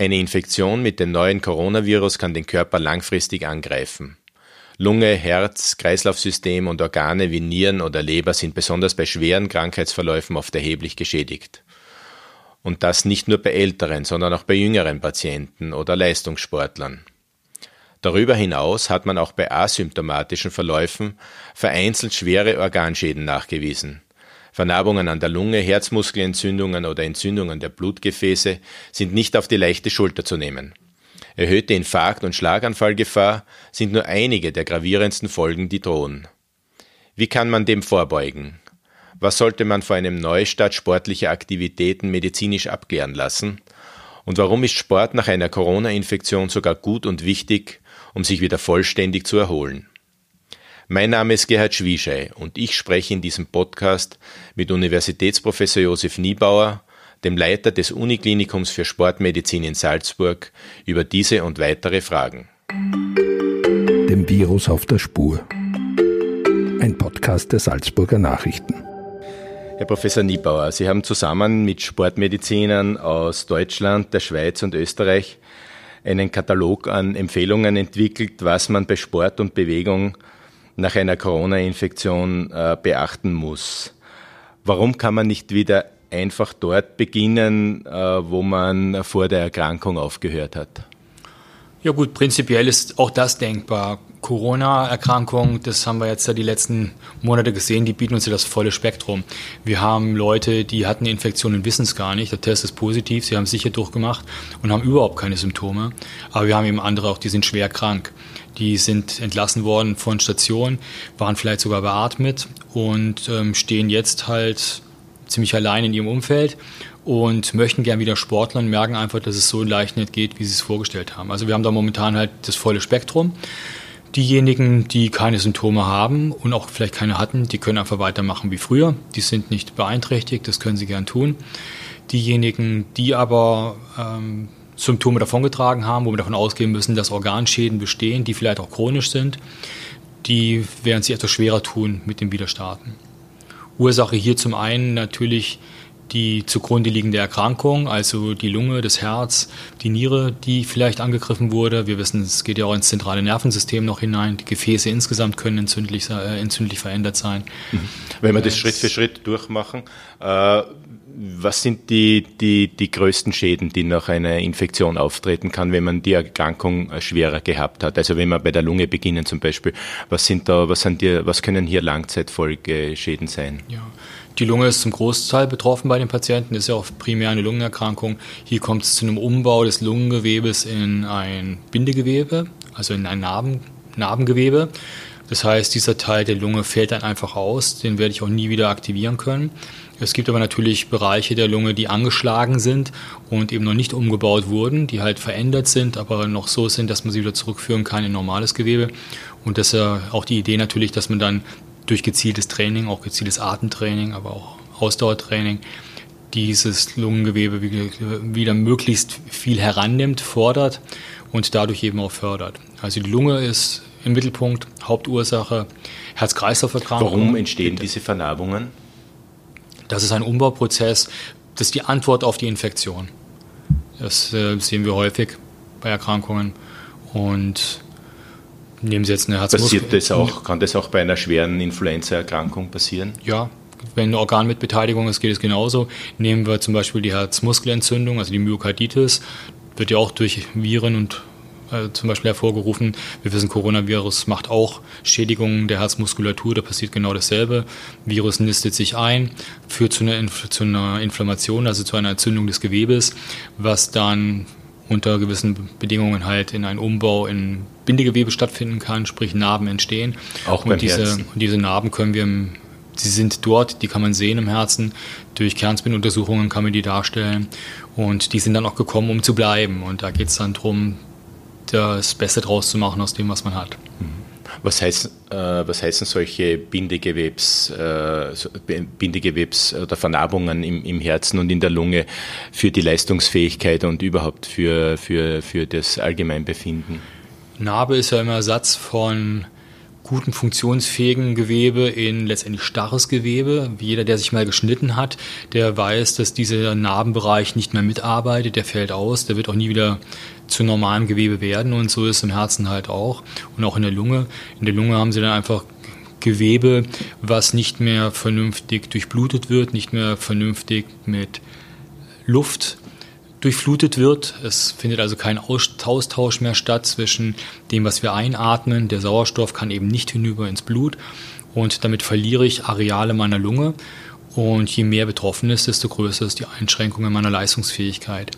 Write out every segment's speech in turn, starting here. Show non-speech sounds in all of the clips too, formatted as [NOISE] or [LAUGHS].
Eine Infektion mit dem neuen Coronavirus kann den Körper langfristig angreifen. Lunge, Herz, Kreislaufsystem und Organe wie Nieren oder Leber sind besonders bei schweren Krankheitsverläufen oft erheblich geschädigt. Und das nicht nur bei älteren, sondern auch bei jüngeren Patienten oder Leistungssportlern. Darüber hinaus hat man auch bei asymptomatischen Verläufen vereinzelt schwere Organschäden nachgewiesen. Vernarbungen an der Lunge, Herzmuskelentzündungen oder Entzündungen der Blutgefäße sind nicht auf die leichte Schulter zu nehmen. Erhöhte Infarkt- und Schlaganfallgefahr sind nur einige der gravierendsten Folgen, die drohen. Wie kann man dem vorbeugen? Was sollte man vor einem Neustart sportlicher Aktivitäten medizinisch abklären lassen? Und warum ist Sport nach einer Corona-Infektion sogar gut und wichtig, um sich wieder vollständig zu erholen? Mein Name ist Gerhard Schwieschei und ich spreche in diesem Podcast mit Universitätsprofessor Josef Niebauer, dem Leiter des Uniklinikums für Sportmedizin in Salzburg, über diese und weitere Fragen. Dem Virus auf der Spur. Ein Podcast der Salzburger Nachrichten. Herr Professor Niebauer, Sie haben zusammen mit Sportmedizinern aus Deutschland, der Schweiz und Österreich einen Katalog an Empfehlungen entwickelt, was man bei Sport und Bewegung nach einer Corona-Infektion äh, beachten muss. Warum kann man nicht wieder einfach dort beginnen, äh, wo man vor der Erkrankung aufgehört hat? Ja gut, prinzipiell ist auch das denkbar. Corona-Erkrankung, das haben wir jetzt ja die letzten Monate gesehen, die bieten uns ja das volle Spektrum. Wir haben Leute, die hatten Infektionen, wissen es gar nicht, der Test ist positiv, sie haben sicher durchgemacht und haben überhaupt keine Symptome. Aber wir haben eben andere auch, die sind schwer krank. Die sind entlassen worden von Stationen, waren vielleicht sogar beatmet und ähm, stehen jetzt halt ziemlich allein in ihrem Umfeld und möchten gern wieder Sportlern, merken einfach, dass es so leicht nicht geht, wie sie es vorgestellt haben. Also wir haben da momentan halt das volle Spektrum. Diejenigen, die keine Symptome haben und auch vielleicht keine hatten, die können einfach weitermachen wie früher. Die sind nicht beeinträchtigt, das können sie gern tun. Diejenigen, die aber ähm, Symptome davongetragen haben, wo wir davon ausgehen müssen, dass Organschäden bestehen, die vielleicht auch chronisch sind, die werden sich etwas schwerer tun mit dem Widerstarten. Ursache hier zum einen natürlich die zugrunde liegende Erkrankung, also die Lunge, das Herz, die Niere, die vielleicht angegriffen wurde. Wir wissen, es geht ja auch ins zentrale Nervensystem noch hinein. Die Gefäße insgesamt können entzündlich, äh, entzündlich verändert sein. Mhm. Wenn wir das Schritt für Schritt durchmachen, äh, was sind die, die, die größten Schäden, die nach einer Infektion auftreten kann, wenn man die Erkrankung schwerer gehabt hat? Also wenn wir bei der Lunge beginnen zum Beispiel, was sind da, was sind die, was können hier Langzeitfolgeschäden sein? Ja. Die Lunge ist zum Großteil betroffen bei den Patienten, ist ja auch primär eine Lungenerkrankung. Hier kommt es zu einem Umbau des Lungengewebes in ein Bindegewebe, also in ein Narben, Narbengewebe. Das heißt, dieser Teil der Lunge fällt dann einfach aus, den werde ich auch nie wieder aktivieren können. Es gibt aber natürlich Bereiche der Lunge, die angeschlagen sind und eben noch nicht umgebaut wurden, die halt verändert sind, aber noch so sind, dass man sie wieder zurückführen kann in normales Gewebe. Und das ist ja auch die Idee natürlich, dass man dann durch gezieltes Training, auch gezieltes Atemtraining, aber auch Ausdauertraining, dieses Lungengewebe wieder möglichst viel herannimmt, fordert und dadurch eben auch fördert. Also die Lunge ist im Mittelpunkt, Hauptursache, Herz-Kreislauf-Erkrankung. Warum entstehen diese Vernarbungen? Das ist ein Umbauprozess, das ist die Antwort auf die Infektion. Das äh, sehen wir häufig bei Erkrankungen und nehmen Sie jetzt eine Herzmuskel. Passiert das auch, kann das auch bei einer schweren Influenza-Erkrankung passieren? Ja, wenn ein Organ mit Beteiligung ist, geht es genauso. Nehmen wir zum Beispiel die Herzmuskelentzündung, also die Myokarditis, wird ja auch durch Viren und äh, zum Beispiel hervorgerufen. Wir wissen, Coronavirus macht auch Schädigungen der Herzmuskulatur, da passiert genau dasselbe. Virus nistet sich ein, führt zu einer, zu einer Inflammation, also zu einer Entzündung des Gewebes, was dann unter gewissen Bedingungen halt in einen Umbau in Bindegewebe stattfinden kann, sprich Narben entstehen. Auch und diese, Herzen. und diese Narben können wir im Sie sind dort, die kann man sehen im Herzen. Durch Kernspinuntersuchungen kann man die darstellen. Und die sind dann auch gekommen, um zu bleiben. Und da geht es dann darum, das Beste draus zu machen aus dem, was man hat. Mhm. Was, heißt, äh, was heißen solche Bindegewebs, äh, Bindegewebs oder Vernarbungen im, im, Herzen und in der Lunge für die Leistungsfähigkeit und überhaupt für, für, für das Allgemeinbefinden? Narbe ist ja immer Ersatz von guten, funktionsfähigen Gewebe in letztendlich starres Gewebe. Jeder, der sich mal geschnitten hat, der weiß, dass dieser Narbenbereich nicht mehr mitarbeitet, der fällt aus, der wird auch nie wieder zu normalem Gewebe werden und so ist es im Herzen halt auch und auch in der Lunge. In der Lunge haben sie dann einfach Gewebe, was nicht mehr vernünftig durchblutet wird, nicht mehr vernünftig mit Luft durchflutet wird. Es findet also kein Austausch mehr statt zwischen dem, was wir einatmen. Der Sauerstoff kann eben nicht hinüber ins Blut und damit verliere ich Areale meiner Lunge. Und je mehr betroffen ist, desto größer ist die Einschränkung in meiner Leistungsfähigkeit.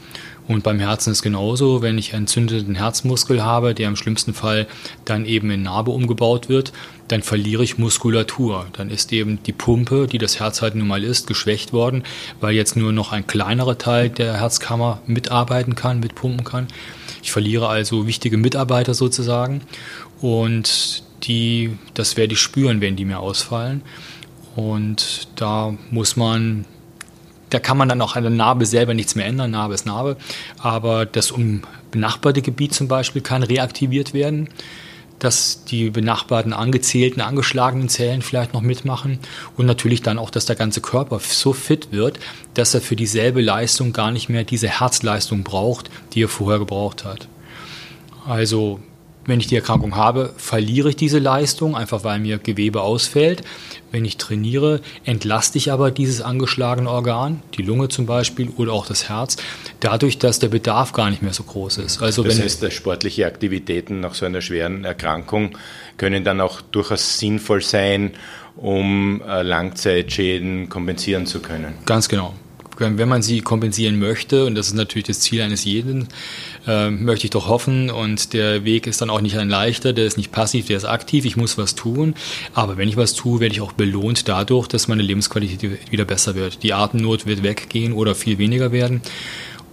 Und beim Herzen ist genauso, wenn ich entzündeten Herzmuskel habe, der im schlimmsten Fall dann eben in Narbe umgebaut wird, dann verliere ich Muskulatur. Dann ist eben die Pumpe, die das Herz halt nun mal ist, geschwächt worden, weil jetzt nur noch ein kleinerer Teil der Herzkammer mitarbeiten kann, mitpumpen kann. Ich verliere also wichtige Mitarbeiter sozusagen und die, das werde ich spüren, wenn die mir ausfallen. Und da muss man da kann man dann auch an der Narbe selber nichts mehr ändern. Narbe ist Narbe. Aber das umbenachbarte Gebiet zum Beispiel kann reaktiviert werden, dass die benachbarten angezählten, angeschlagenen Zellen vielleicht noch mitmachen und natürlich dann auch, dass der ganze Körper so fit wird, dass er für dieselbe Leistung gar nicht mehr diese Herzleistung braucht, die er vorher gebraucht hat. Also wenn ich die Erkrankung habe, verliere ich diese Leistung, einfach weil mir Gewebe ausfällt. Wenn ich trainiere, entlaste ich aber dieses angeschlagene Organ, die Lunge zum Beispiel oder auch das Herz, dadurch, dass der Bedarf gar nicht mehr so groß ist. Also das heißt, sportliche Aktivitäten nach so einer schweren Erkrankung können dann auch durchaus sinnvoll sein, um äh, Langzeitschäden kompensieren zu können. Ganz genau wenn man sie kompensieren möchte, und das ist natürlich das Ziel eines jeden, äh, möchte ich doch hoffen. Und der Weg ist dann auch nicht ein leichter, der ist nicht passiv, der ist aktiv, ich muss was tun. Aber wenn ich was tue, werde ich auch belohnt dadurch, dass meine Lebensqualität wieder besser wird. Die Atemnot wird weggehen oder viel weniger werden.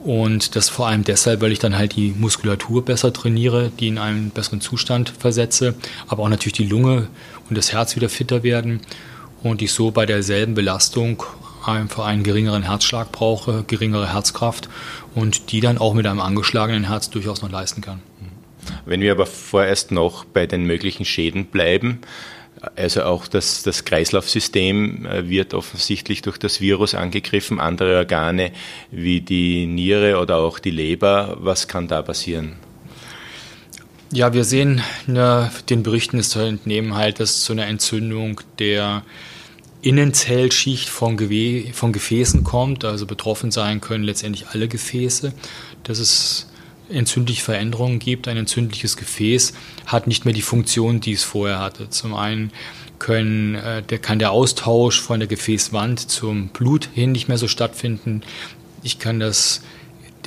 Und das vor allem deshalb, weil ich dann halt die Muskulatur besser trainiere, die in einen besseren Zustand versetze, aber auch natürlich die Lunge und das Herz wieder fitter werden und ich so bei derselben Belastung einfach einen geringeren Herzschlag brauche, geringere Herzkraft und die dann auch mit einem angeschlagenen Herz durchaus noch leisten kann. Wenn wir aber vorerst noch bei den möglichen Schäden bleiben, also auch das, das Kreislaufsystem äh, wird offensichtlich durch das Virus angegriffen, andere Organe wie die Niere oder auch die Leber. Was kann da passieren? Ja, wir sehen ne, den Berichten ist zu entnehmen halt, dass zu einer Entzündung der Innenzellschicht von, Gewe von Gefäßen kommt, also betroffen sein können letztendlich alle Gefäße, dass es entzündliche Veränderungen gibt. Ein entzündliches Gefäß hat nicht mehr die Funktion, die es vorher hatte. Zum einen können, äh, der, kann der Austausch von der Gefäßwand zum Blut hin nicht mehr so stattfinden. Ich kann das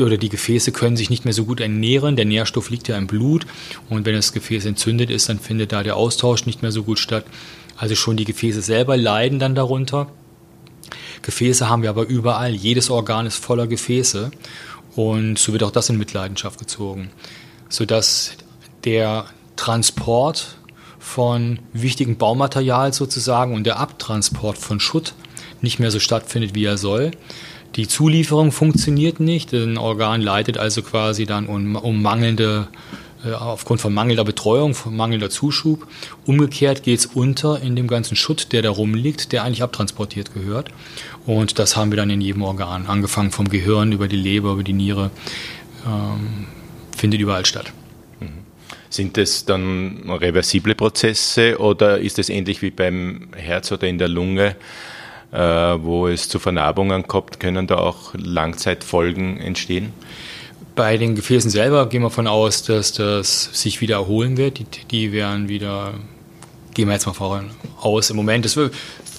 oder die Gefäße können sich nicht mehr so gut ernähren. Der Nährstoff liegt ja im Blut und wenn das Gefäß entzündet ist, dann findet da der Austausch nicht mehr so gut statt. Also schon die Gefäße selber leiden dann darunter. Gefäße haben wir aber überall. Jedes Organ ist voller Gefäße. Und so wird auch das in Mitleidenschaft gezogen. Sodass der Transport von wichtigem Baumaterial sozusagen und der Abtransport von Schutt nicht mehr so stattfindet, wie er soll. Die Zulieferung funktioniert nicht. Ein Organ leidet also quasi dann um, um mangelnde aufgrund von mangelnder Betreuung, von mangelnder Zuschub. Umgekehrt geht es unter in dem ganzen Schutt, der da rumliegt, der eigentlich abtransportiert gehört. Und das haben wir dann in jedem Organ, angefangen vom Gehirn über die Leber, über die Niere, ähm, findet überall statt. Mhm. Sind es dann reversible Prozesse oder ist es ähnlich wie beim Herz oder in der Lunge, äh, wo es zu Vernarbungen kommt, können da auch Langzeitfolgen entstehen? Bei den Gefäßen selber gehen wir davon aus, dass das sich wieder erholen wird. Die, die werden wieder, gehen wir jetzt mal voran aus. Im Moment, das,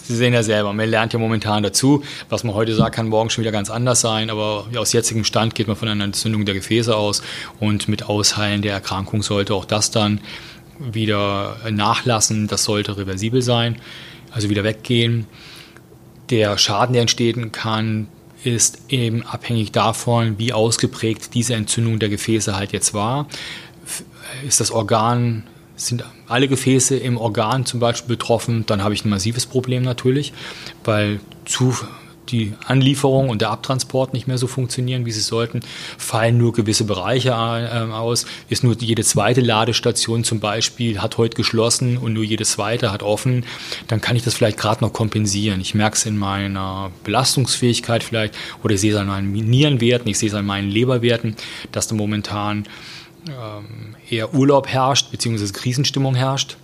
Sie sehen ja selber, man lernt ja momentan dazu. Was man heute sagt, kann morgen schon wieder ganz anders sein. Aber aus jetzigem Stand geht man von einer Entzündung der Gefäße aus. Und mit Ausheilen der Erkrankung sollte auch das dann wieder nachlassen. Das sollte reversibel sein, also wieder weggehen. Der Schaden, der entstehen kann, ist eben abhängig davon, wie ausgeprägt diese Entzündung der Gefäße halt jetzt war. Ist das Organ, sind alle Gefäße im Organ zum Beispiel betroffen, dann habe ich ein massives Problem natürlich, weil zu, die Anlieferung und der Abtransport nicht mehr so funktionieren, wie sie sollten, fallen nur gewisse Bereiche äh, aus, ist nur jede zweite Ladestation zum Beispiel, hat heute geschlossen und nur jede zweite hat offen, dann kann ich das vielleicht gerade noch kompensieren. Ich merke es in meiner Belastungsfähigkeit vielleicht oder ich sehe es an meinen Nierenwerten, ich sehe es an meinen Leberwerten, dass da momentan ähm, eher Urlaub herrscht, beziehungsweise Krisenstimmung herrscht,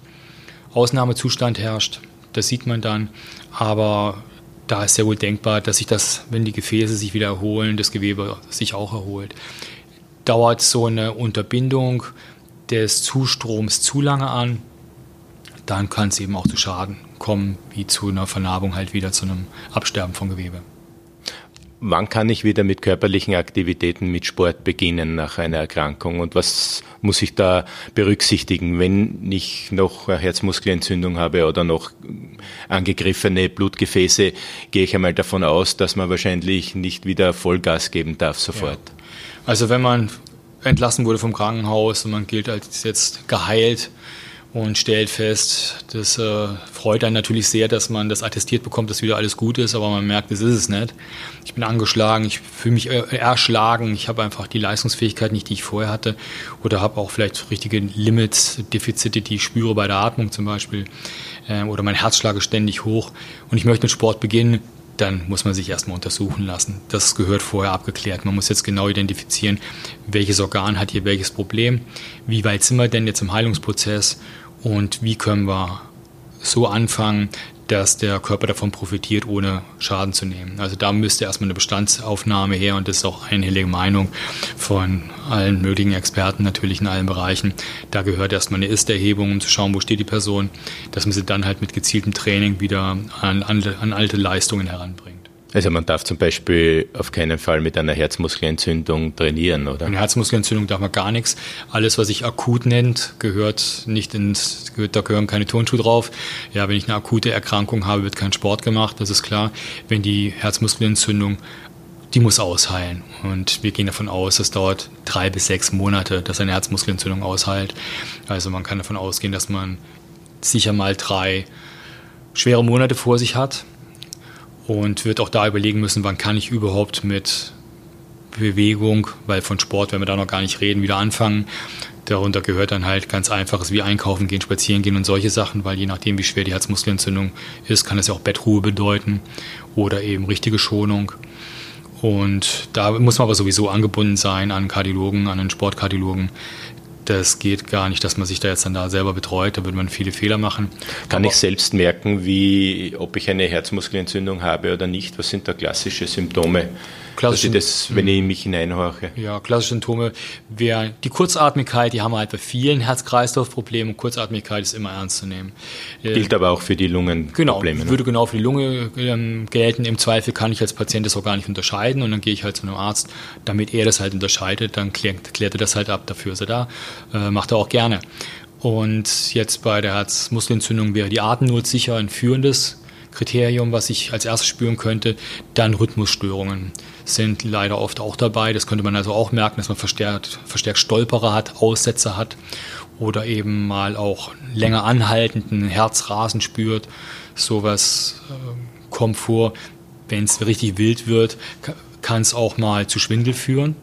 Ausnahmezustand herrscht. Das sieht man dann. Aber da ist sehr wohl denkbar, dass sich das, wenn die Gefäße sich wieder erholen, das Gewebe sich auch erholt. Dauert so eine Unterbindung des Zustroms zu lange an, dann kann es eben auch zu Schaden kommen, wie zu einer Vernarbung halt wieder zu einem Absterben von Gewebe. Wann kann ich wieder mit körperlichen Aktivitäten, mit Sport beginnen nach einer Erkrankung? Und was muss ich da berücksichtigen, wenn ich noch Herzmuskelentzündung habe oder noch angegriffene Blutgefäße? Gehe ich einmal davon aus, dass man wahrscheinlich nicht wieder Vollgas geben darf sofort. Ja. Also wenn man entlassen wurde vom Krankenhaus und man gilt als jetzt geheilt, und stellt fest, das äh, freut einen natürlich sehr, dass man das attestiert bekommt, dass wieder alles gut ist, aber man merkt, das ist es nicht. Ich bin angeschlagen, ich fühle mich äh, erschlagen, ich habe einfach die Leistungsfähigkeit nicht, die ich vorher hatte oder habe auch vielleicht richtige Limits, Defizite, die ich spüre bei der Atmung zum Beispiel äh, oder mein Herzschlag ist ständig hoch und ich möchte mit Sport beginnen, dann muss man sich erstmal untersuchen lassen. Das gehört vorher abgeklärt. Man muss jetzt genau identifizieren, welches Organ hat hier welches Problem, wie weit sind wir denn jetzt im Heilungsprozess und wie können wir so anfangen, dass der Körper davon profitiert, ohne Schaden zu nehmen. Also da müsste erstmal eine Bestandsaufnahme her und das ist auch einhellige Meinung von allen möglichen Experten natürlich in allen Bereichen. Da gehört erstmal eine Ist-Erhebung, um zu schauen, wo steht die Person, dass man sie dann halt mit gezieltem Training wieder an, an, an alte Leistungen heranbringt. Also man darf zum Beispiel auf keinen Fall mit einer Herzmuskelentzündung trainieren, oder? Eine Herzmuskelentzündung darf man gar nichts. Alles, was sich akut nennt, gehört nicht ins, gehört, da gehören keine Turnschuhe drauf. Ja, wenn ich eine akute Erkrankung habe, wird kein Sport gemacht, das ist klar. Wenn die Herzmuskelentzündung, die muss ausheilen. Und wir gehen davon aus, es dauert drei bis sechs Monate, dass eine Herzmuskelentzündung ausheilt. Also man kann davon ausgehen, dass man sicher mal drei schwere Monate vor sich hat und wird auch da überlegen müssen, wann kann ich überhaupt mit Bewegung, weil von Sport werden wir da noch gar nicht reden, wieder anfangen. Darunter gehört dann halt ganz einfaches wie einkaufen gehen, spazieren gehen und solche Sachen, weil je nachdem, wie schwer die Herzmuskelentzündung ist, kann es ja auch Bettruhe bedeuten oder eben richtige Schonung. Und da muss man aber sowieso angebunden sein an Kardiologen, an einen Sportkardiologen, das geht gar nicht, dass man sich da jetzt dann da selber betreut, da würde man viele Fehler machen. Kann Aber ich selbst merken, wie, ob ich eine Herzmuskelentzündung habe oder nicht? Was sind da klassische Symptome? Klassische, das, wenn ich mich hineinhorche. Ja, klassische Symptome wäre die Kurzatmigkeit, die haben wir halt bei vielen Herz-Kreislauf-Problemen. Kurzatmigkeit ist immer ernst zu nehmen. Äh, Gilt aber auch für die Lungenprobleme. Genau, ne? würde genau für die Lunge ähm, gelten. Im Zweifel kann ich als Patient das auch gar nicht unterscheiden und dann gehe ich halt zu einem Arzt, damit er das halt unterscheidet. Dann klärt, klärt er das halt ab, dafür ist er da. Äh, macht er auch gerne. Und jetzt bei der Herzmuskelentzündung wäre die Atemnot sicher ein führendes Kriterium, was ich als erstes spüren könnte. Dann Rhythmusstörungen sind leider oft auch dabei. Das könnte man also auch merken, dass man verstärkt, verstärkt Stolperer hat, Aussätze hat oder eben mal auch länger anhaltenden Herzrasen spürt. Sowas äh, kommt vor. Wenn es richtig wild wird, kann es auch mal zu Schwindel führen.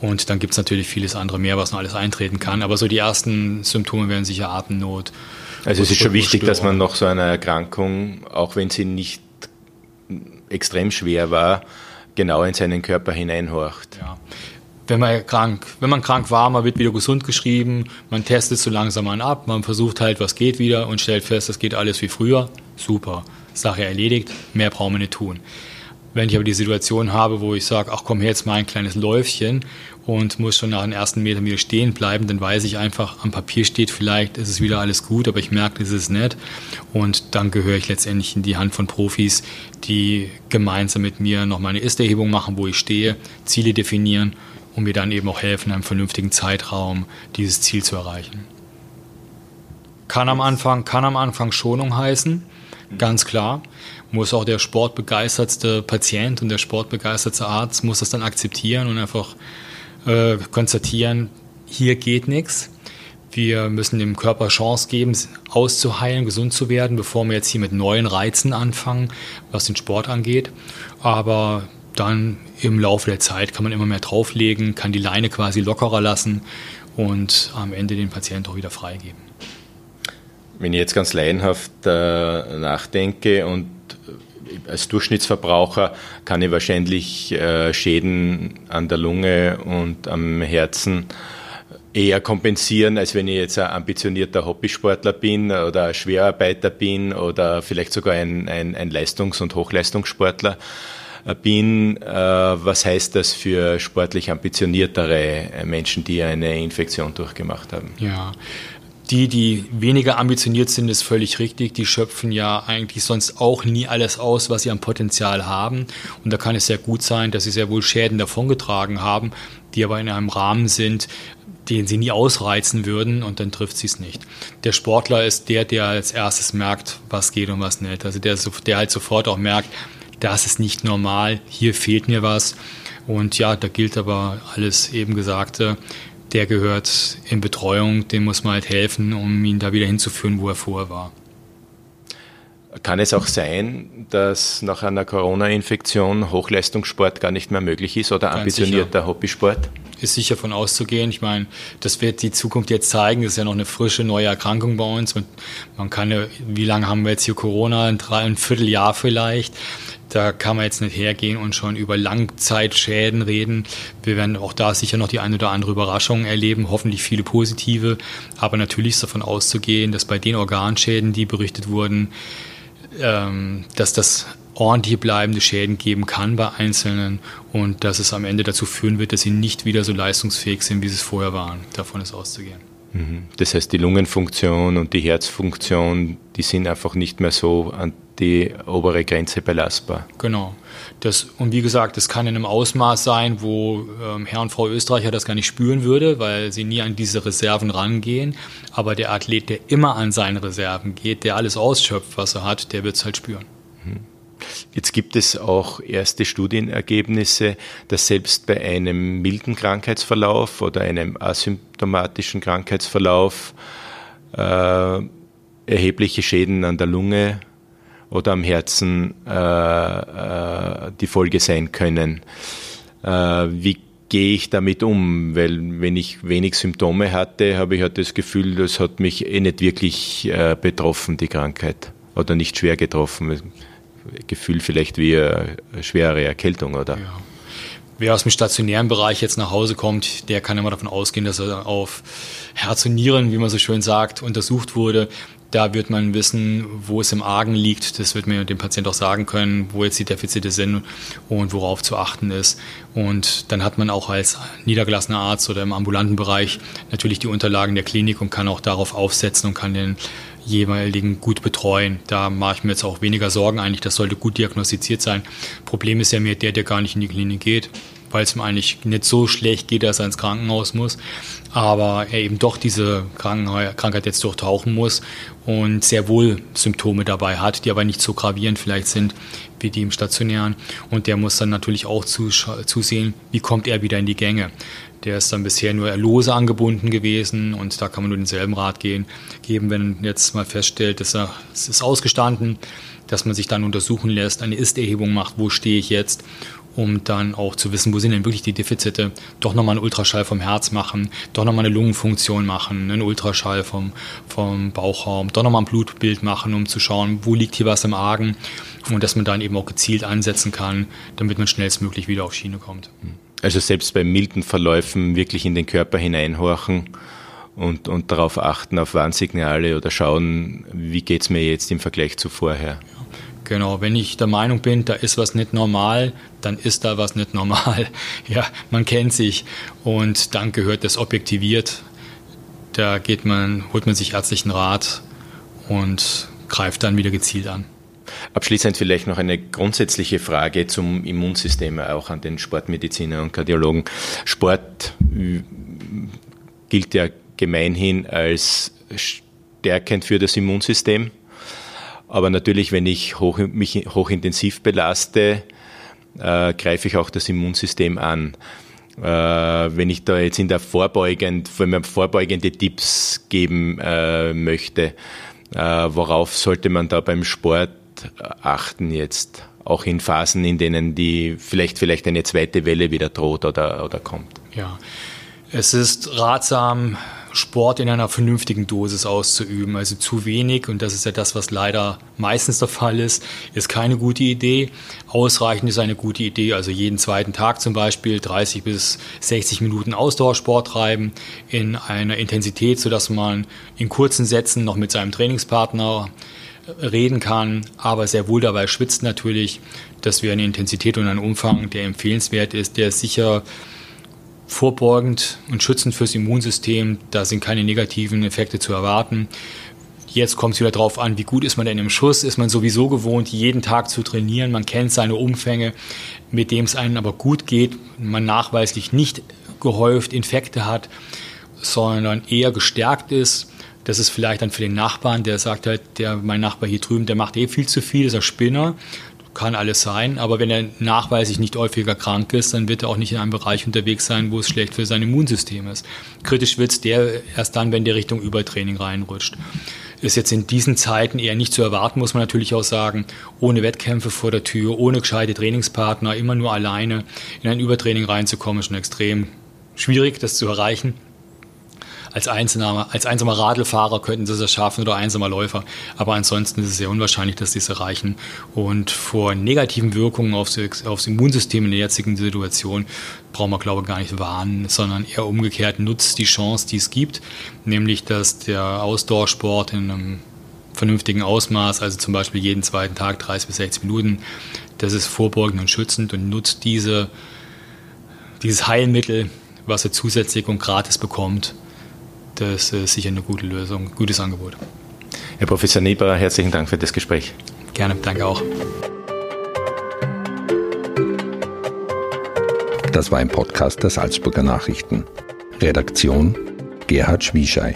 Und dann gibt es natürlich vieles andere mehr, was noch alles eintreten kann. Aber so die ersten Symptome wären sicher Atemnot. Also es ist schon wichtig, dass man nach so einer Erkrankung, auch wenn sie nicht extrem schwer war, genau in seinen Körper hineinhorcht. Ja. Wenn man krank, wenn man krank war, man wird wieder gesund geschrieben, man testet so langsam an ab, man versucht halt, was geht wieder und stellt fest, das geht alles wie früher. Super, Sache erledigt, mehr brauchen wir nicht tun. Wenn ich aber die Situation habe, wo ich sage, ach komm her jetzt mal ein kleines Läufchen und muss schon nach den ersten Metern wieder stehen bleiben, dann weiß ich einfach, am Papier steht vielleicht, ist es wieder alles gut, aber ich merke, es ist nett. Und dann gehöre ich letztendlich in die Hand von Profis, die gemeinsam mit mir noch eine Ist-Erhebung machen, wo ich stehe, Ziele definieren und mir dann eben auch helfen, in einem vernünftigen Zeitraum dieses Ziel zu erreichen. Kann am Anfang, kann am Anfang Schonung heißen, ganz klar muss auch der sportbegeistertste Patient und der sportbegeistertste Arzt muss das dann akzeptieren und einfach äh, konstatieren, hier geht nichts. Wir müssen dem Körper Chance geben, auszuheilen, gesund zu werden, bevor wir jetzt hier mit neuen Reizen anfangen, was den Sport angeht. Aber dann im Laufe der Zeit kann man immer mehr drauflegen, kann die Leine quasi lockerer lassen und am Ende den Patienten auch wieder freigeben. Wenn ich jetzt ganz laienhaft äh, nachdenke und als Durchschnittsverbraucher kann ich wahrscheinlich äh, Schäden an der Lunge und am Herzen eher kompensieren, als wenn ich jetzt ein ambitionierter Hobbysportler bin oder ein Schwerarbeiter bin oder vielleicht sogar ein, ein, ein Leistungs- und Hochleistungssportler bin. Äh, was heißt das für sportlich ambitioniertere Menschen, die eine Infektion durchgemacht haben? Ja, die, die weniger ambitioniert sind, ist völlig richtig. Die schöpfen ja eigentlich sonst auch nie alles aus, was sie am Potenzial haben. Und da kann es sehr gut sein, dass sie sehr wohl Schäden davongetragen haben, die aber in einem Rahmen sind, den sie nie ausreizen würden und dann trifft sie es nicht. Der Sportler ist der, der als erstes merkt, was geht und was nicht. Also der, der halt sofort auch merkt, das ist nicht normal, hier fehlt mir was. Und ja, da gilt aber alles eben Gesagte der gehört in Betreuung, dem muss man halt helfen, um ihn da wieder hinzuführen, wo er vorher war. Kann es auch sein, dass nach einer Corona-Infektion Hochleistungssport gar nicht mehr möglich ist oder Ganz ambitionierter sicher. Hobbysport? Ist sicher von auszugehen. Ich meine, das wird die Zukunft jetzt zeigen. Das ist ja noch eine frische neue Erkrankung bei uns. Man kann ja, wie lange haben wir jetzt hier Corona? Ein Vierteljahr vielleicht. Da kann man jetzt nicht hergehen und schon über Langzeitschäden reden. Wir werden auch da sicher noch die eine oder andere Überraschung erleben, hoffentlich viele positive. Aber natürlich ist davon auszugehen, dass bei den Organschäden, die berichtet wurden, ähm, dass das ordentliche bleibende Schäden geben kann bei Einzelnen und dass es am Ende dazu führen wird, dass sie nicht wieder so leistungsfähig sind, wie sie es vorher waren. Davon ist auszugehen. Mhm. Das heißt, die Lungenfunktion und die Herzfunktion, die sind einfach nicht mehr so an die obere Grenze belastbar. Genau. Das, und wie gesagt, das kann in einem Ausmaß sein, wo ähm, Herr und Frau Österreicher das gar nicht spüren würde, weil sie nie an diese Reserven rangehen. Aber der Athlet, der immer an seine Reserven geht, der alles ausschöpft, was er hat, der wird es halt spüren. Mhm. Jetzt gibt es auch erste Studienergebnisse, dass selbst bei einem milden Krankheitsverlauf oder einem asymptomatischen Krankheitsverlauf äh, erhebliche Schäden an der Lunge oder am Herzen äh, äh, die Folge sein können. Äh, wie gehe ich damit um? Weil wenn ich wenig Symptome hatte, habe ich halt das Gefühl, das hat mich eh nicht wirklich äh, betroffen, die Krankheit. Oder nicht schwer getroffen. Gefühl vielleicht wie eine schwere Erkältung, oder? Ja. Wer aus dem stationären Bereich jetzt nach Hause kommt, der kann immer davon ausgehen, dass er auf Herz und Nieren, wie man so schön sagt, untersucht wurde. Da wird man wissen, wo es im Argen liegt. Das wird mir dem Patienten auch sagen können, wo jetzt die Defizite sind und worauf zu achten ist. Und dann hat man auch als niedergelassener Arzt oder im ambulanten Bereich natürlich die Unterlagen der Klinik und kann auch darauf aufsetzen und kann den jeweiligen gut betreuen. Da mache ich mir jetzt auch weniger Sorgen eigentlich. Das sollte gut diagnostiziert sein. Problem ist ja mehr der, der gar nicht in die Klinik geht, weil es ihm eigentlich nicht so schlecht geht, dass er ins Krankenhaus muss. Aber er eben doch diese Krankheit jetzt durchtauchen muss und sehr wohl Symptome dabei hat, die aber nicht so gravierend vielleicht sind wie die im Stationären. Und der muss dann natürlich auch zusehen, wie kommt er wieder in die Gänge. Der ist dann bisher nur lose angebunden gewesen und da kann man nur denselben Rat gehen, geben, wenn jetzt mal feststellt, dass er, es ist ausgestanden, dass man sich dann untersuchen lässt, eine Ist-Erhebung macht, wo stehe ich jetzt, um dann auch zu wissen, wo sind denn wirklich die Defizite, doch nochmal einen Ultraschall vom Herz machen, doch nochmal eine Lungenfunktion machen, einen Ultraschall vom, vom Bauchraum, doch nochmal ein Blutbild machen, um zu schauen, wo liegt hier was im Argen und dass man dann eben auch gezielt ansetzen kann, damit man schnellstmöglich wieder auf Schiene kommt. Also selbst bei milden Verläufen wirklich in den Körper hineinhorchen und, und darauf achten, auf Warnsignale oder schauen, wie geht es mir jetzt im Vergleich zu vorher. Genau, wenn ich der Meinung bin, da ist was nicht normal, dann ist da was nicht normal. [LAUGHS] Ja, man kennt sich und dann gehört das objektiviert. Da geht man, holt man sich ärztlichen Rat und greift dann wieder gezielt an. Abschließend vielleicht noch eine grundsätzliche Frage zum Immunsystem, auch an den Sportmediziner und Kardiologen. Sport gilt ja gemeinhin als stärkend für das Immunsystem. Aber natürlich, wenn ich hoch, mich hochintensiv belaste, äh, greife ich auch das Immunsystem an. Äh, wenn ich da jetzt in der vorbeugend, wenn man vorbeugende Tipps geben äh, möchte, äh, worauf sollte man da beim Sport achten jetzt? Auch in Phasen, in denen die vielleicht, vielleicht eine zweite Welle wieder droht oder, oder kommt. Ja, es ist ratsam, Sport in einer vernünftigen Dosis auszuüben. Also zu wenig, und das ist ja das, was leider meistens der Fall ist, ist keine gute Idee. Ausreichend ist eine gute Idee. Also jeden zweiten Tag zum Beispiel 30 bis 60 Minuten Ausdauersport treiben in einer Intensität, sodass man in kurzen Sätzen noch mit seinem Trainingspartner reden kann, aber sehr wohl dabei schwitzt natürlich. Das wäre eine Intensität und ein Umfang, der empfehlenswert ist, der sicher vorbeugend und schützend fürs Immunsystem. Da sind keine negativen Effekte zu erwarten. Jetzt kommt es wieder darauf an, wie gut ist man denn im Schuss? Ist man sowieso gewohnt, jeden Tag zu trainieren? Man kennt seine Umfänge, mit dem es einem aber gut geht. Man nachweislich nicht gehäuft Infekte hat, sondern eher gestärkt ist. Das ist vielleicht dann für den Nachbarn, der sagt halt, der, mein Nachbar hier drüben, der macht eh viel zu viel, ist ein Spinner kann alles sein, aber wenn er nachweislich nicht häufiger krank ist, dann wird er auch nicht in einem Bereich unterwegs sein, wo es schlecht für sein Immunsystem ist. Kritisch wird es der erst dann, wenn der Richtung Übertraining reinrutscht. Ist jetzt in diesen Zeiten eher nicht zu erwarten, muss man natürlich auch sagen, ohne Wettkämpfe vor der Tür, ohne gescheite Trainingspartner, immer nur alleine in ein Übertraining reinzukommen, ist schon extrem schwierig, das zu erreichen als einsamer, als einsamer Radlfahrer könnten sie es schaffen oder einsamer Läufer. Aber ansonsten ist es sehr unwahrscheinlich, dass sie es erreichen. Und vor negativen Wirkungen aufs, aufs Immunsystem in der jetzigen Situation brauchen wir, glaube ich, gar nicht warnen, sondern eher umgekehrt nutzt die Chance, die es gibt, nämlich dass der Ausdauersport in einem vernünftigen Ausmaß, also zum Beispiel jeden zweiten Tag 30 bis 60 Minuten, das ist vorbeugend und schützend und nutzt diese, dieses Heilmittel, was er zusätzlich und gratis bekommt, das ist sicher eine gute Lösung, gutes Angebot. Herr Professor Nieber, herzlichen Dank für das Gespräch. Gerne, danke auch. Das war ein Podcast der Salzburger Nachrichten. Redaktion Gerhard Schwieschei.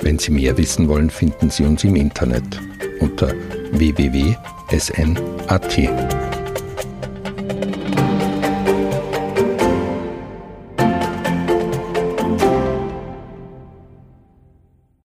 Wenn Sie mehr wissen wollen, finden Sie uns im Internet unter www.sn.at.